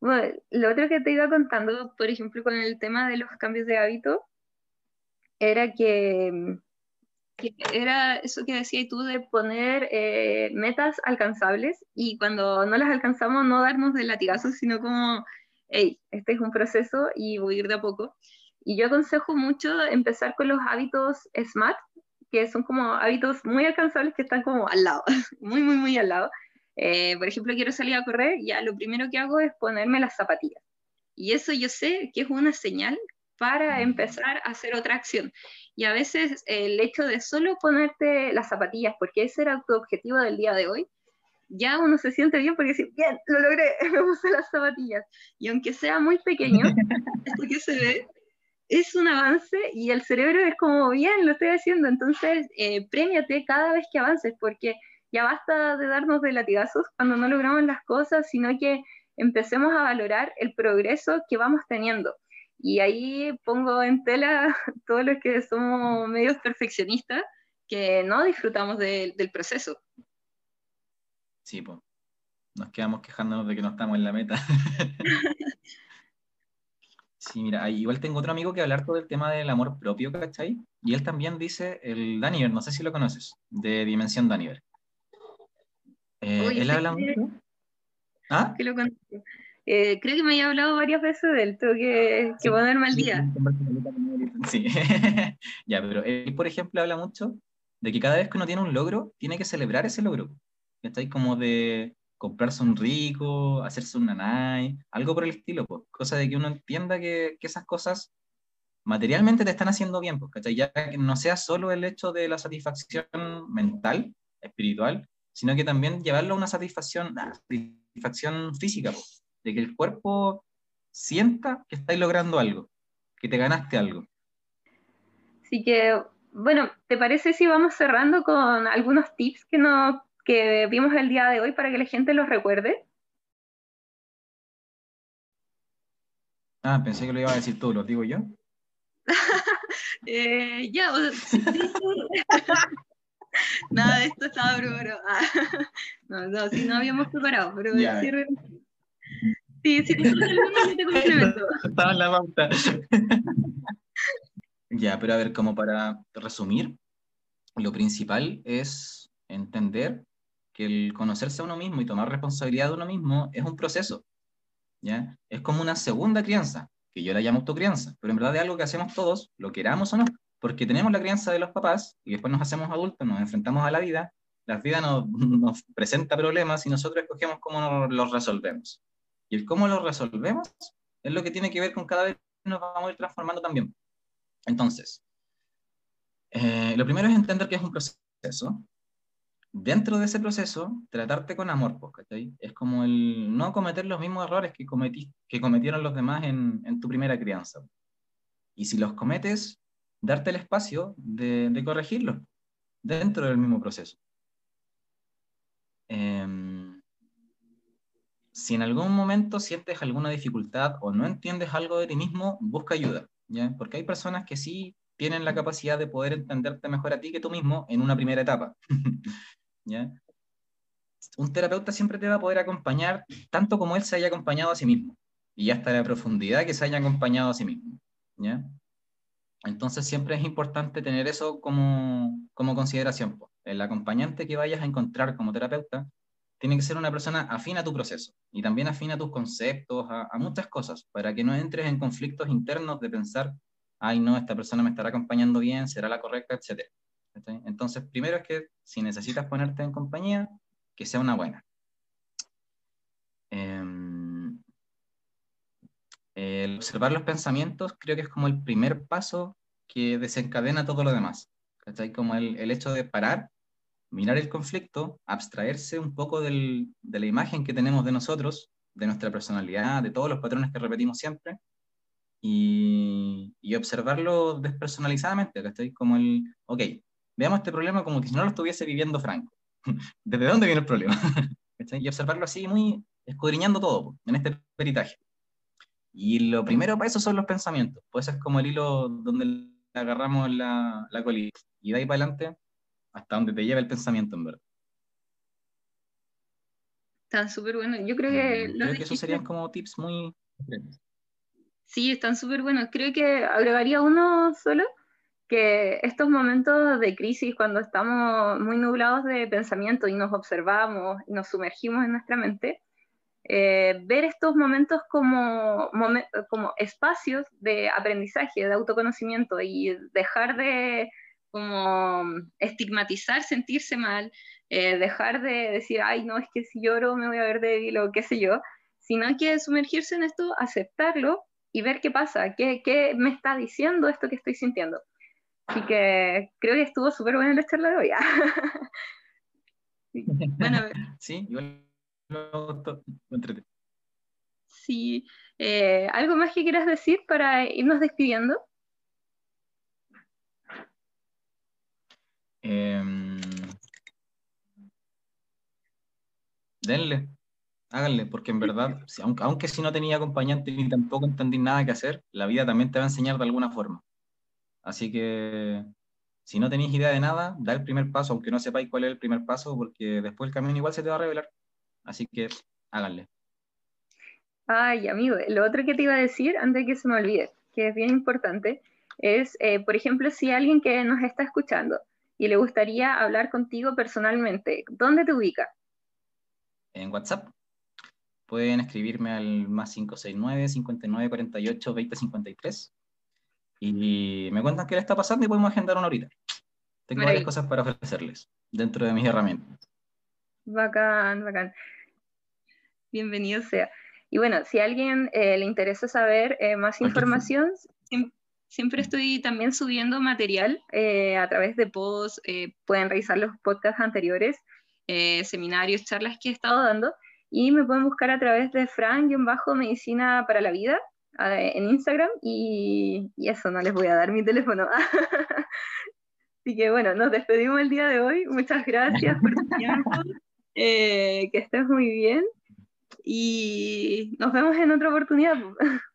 Bueno, lo otro que te iba contando, por ejemplo, con el tema de los cambios de hábito, era que que era eso que decías tú de poner eh, metas alcanzables y cuando no las alcanzamos no darnos de latigazos, sino como, hey, este es un proceso y voy a ir de a poco. Y yo aconsejo mucho empezar con los hábitos SMART, que son como hábitos muy alcanzables que están como al lado, muy, muy, muy al lado. Eh, por ejemplo, quiero salir a correr, ya lo primero que hago es ponerme las zapatillas. Y eso yo sé que es una señal para empezar a hacer otra acción. Y a veces el hecho de solo ponerte las zapatillas, porque ese era tu objetivo del día de hoy, ya uno se siente bien porque dice, bien, lo logré, me puse las zapatillas. Y aunque sea muy pequeño, esto que se ve, es un avance y el cerebro es como, bien, lo estoy haciendo. Entonces, eh, premiate cada vez que avances, porque ya basta de darnos de latigazos cuando no logramos las cosas, sino que empecemos a valorar el progreso que vamos teniendo. Y ahí pongo en tela todos los que somos medios perfeccionistas, que no disfrutamos del proceso. Sí, pues. Nos quedamos quejándonos de que no estamos en la meta. sí, mira, igual tengo otro amigo que hablar todo el tema del amor propio, ¿cachai? Y él también dice, el Daniver, no sé si lo conoces, de Dimensión Daniver. Eh, él habla mucho. ¿Ah? Que lo. Eh, creo que me haya hablado varias veces de él, tengo que, que ponerme al día. Sí, ya, pero él, por ejemplo, habla mucho de que cada vez que uno tiene un logro, tiene que celebrar ese logro. Está como de comprarse un rico, hacerse un nanay, algo por el estilo, pues. cosa de que uno entienda que, esas cosas materialmente te están haciendo bien, pues, ya que no sea solo el hecho de la satisfacción mental, espiritual, sino que también llevarlo a una satisfacción, satisfacción física, pues de que el cuerpo sienta que estáis logrando algo, que te ganaste algo. Así que, bueno, ¿te parece si vamos cerrando con algunos tips que, no, que vimos el día de hoy para que la gente los recuerde? Ah, pensé que lo iba a decir tú, ¿lo digo yo? eh, ya, Nada de esto estaba preparado. no, no, sí, no habíamos preparado, pero ya. Sí, sí, te complemento. Estaba en la pauta. ya, pero a ver, como para resumir, lo principal es entender que el conocerse a uno mismo y tomar responsabilidad de uno mismo es un proceso. ¿ya? Es como una segunda crianza, que yo la llamo autocrianza, pero en verdad es algo que hacemos todos, lo queramos o no, porque tenemos la crianza de los papás y después nos hacemos adultos, nos enfrentamos a la vida, la vida nos, nos presenta problemas y nosotros escogemos cómo los resolvemos. Y el cómo lo resolvemos es lo que tiene que ver con cada vez nos vamos a ir transformando también. Entonces, eh, lo primero es entender que es un proceso. Dentro de ese proceso, tratarte con amor, ¿cachai? Es como el no cometer los mismos errores que, cometí, que cometieron los demás en, en tu primera crianza. Y si los cometes, darte el espacio de, de corregirlos dentro del mismo proceso. Eh, si en algún momento sientes alguna dificultad o no entiendes algo de ti mismo, busca ayuda, ¿ya? Porque hay personas que sí tienen la capacidad de poder entenderte mejor a ti que tú mismo en una primera etapa, Un terapeuta siempre te va a poder acompañar tanto como él se haya acompañado a sí mismo y hasta la profundidad que se haya acompañado a sí mismo. Entonces siempre es importante tener eso como, como consideración. El acompañante que vayas a encontrar como terapeuta tiene que ser una persona afín a tu proceso y también afín a tus conceptos, a, muchas cosas, para que no entres en conflictos internos de pensar, ay, no, esta persona me estará acompañando bien, será la correcta, etc. Entonces, primero es que si necesitas ponerte en compañía, que sea una buena. Em, el observar los pensamientos creo que es como el primer paso que desencadena todo lo demás. Como el, el hecho de parar mirar el conflicto, abstraerse un poco de la imagen que tenemos de nosotros, de nuestra personalidad, de todos los patrones que repetimos siempre, y, observarlo despersonalizadamente, estoy Como el, ok, veamos este problema como que si no lo estuviese viviendo Franco. ¿Desde dónde viene el problema? y observarlo así, muy escudriñando todo en este peritaje. Y lo primero para eso son los pensamientos, pues es como el hilo donde agarramos la, la colita. Y de ahí para adelante hasta donde te lleva el pensamiento, en verdad. Están súper buenos. Yo creo que... Mm, creo que esos serían como tips muy... Sí, están súper buenos. Creo que agregaría uno solo, que estos momentos de crisis, cuando estamos muy nublados de pensamiento y nos observamos y nos sumergimos en nuestra mente, eh, ver estos momentos como, como espacios de aprendizaje, de autoconocimiento y dejar de como estigmatizar, sentirse mal, eh, dejar de decir, ay, no, es que si lloro me voy a ver débil o qué sé yo, sino que sumergirse en esto, aceptarlo y ver qué pasa, qué, qué me está diciendo esto que estoy sintiendo. Así que creo que estuvo súper buena la charla de hoy. bueno, sí, igual Sí, eh, ¿algo más que quieras decir para irnos despidiendo? Em, denle, háganle, porque en verdad, aunque, aunque si no tenía acompañante ni tampoco entendí nada que hacer, la vida también te va a enseñar de alguna forma. Así que si no tenéis idea de nada, da el primer paso, aunque no sepáis cuál es el primer paso, porque después el camino igual se te va a revelar. Así que háganle. Ay, amigo, lo otro que te iba a decir, antes de que se me olvide, que es bien importante, es, eh, por ejemplo, si alguien que nos está escuchando y le gustaría hablar contigo personalmente, ¿dónde te ubica? En WhatsApp. Pueden escribirme al más 569 5948 2053 y me cuentan qué le está pasando y podemos agendar una horita. Tengo varias cosas para ofrecerles dentro de mis herramientas. Bacán, bacán. Bienvenido sea. Y bueno, si a alguien eh, le interesa saber eh, más información, siempre estoy también subiendo material eh, a través de posts, pueden revisar los podcasts anteriores, seminarios, charlas que he estado dando, y me pueden buscar a través de Fran-Medicina para la Vida en Instagram, y, y eso, no les voy a dar mi teléfono. Así que bueno, nos despedimos el día de hoy. Muchas gracias por tu tiempo. Eh, que estés muy bien y nos vemos en otra oportunidad.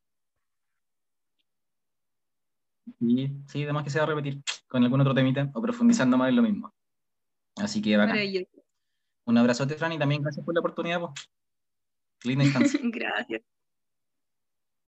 Sí, sí, además que se va a repetir con algún otro temita o profundizando más en lo mismo. Así que bacán. Un abrazote, Fran, y también gracias por la oportunidad. Linda instancia. gracias.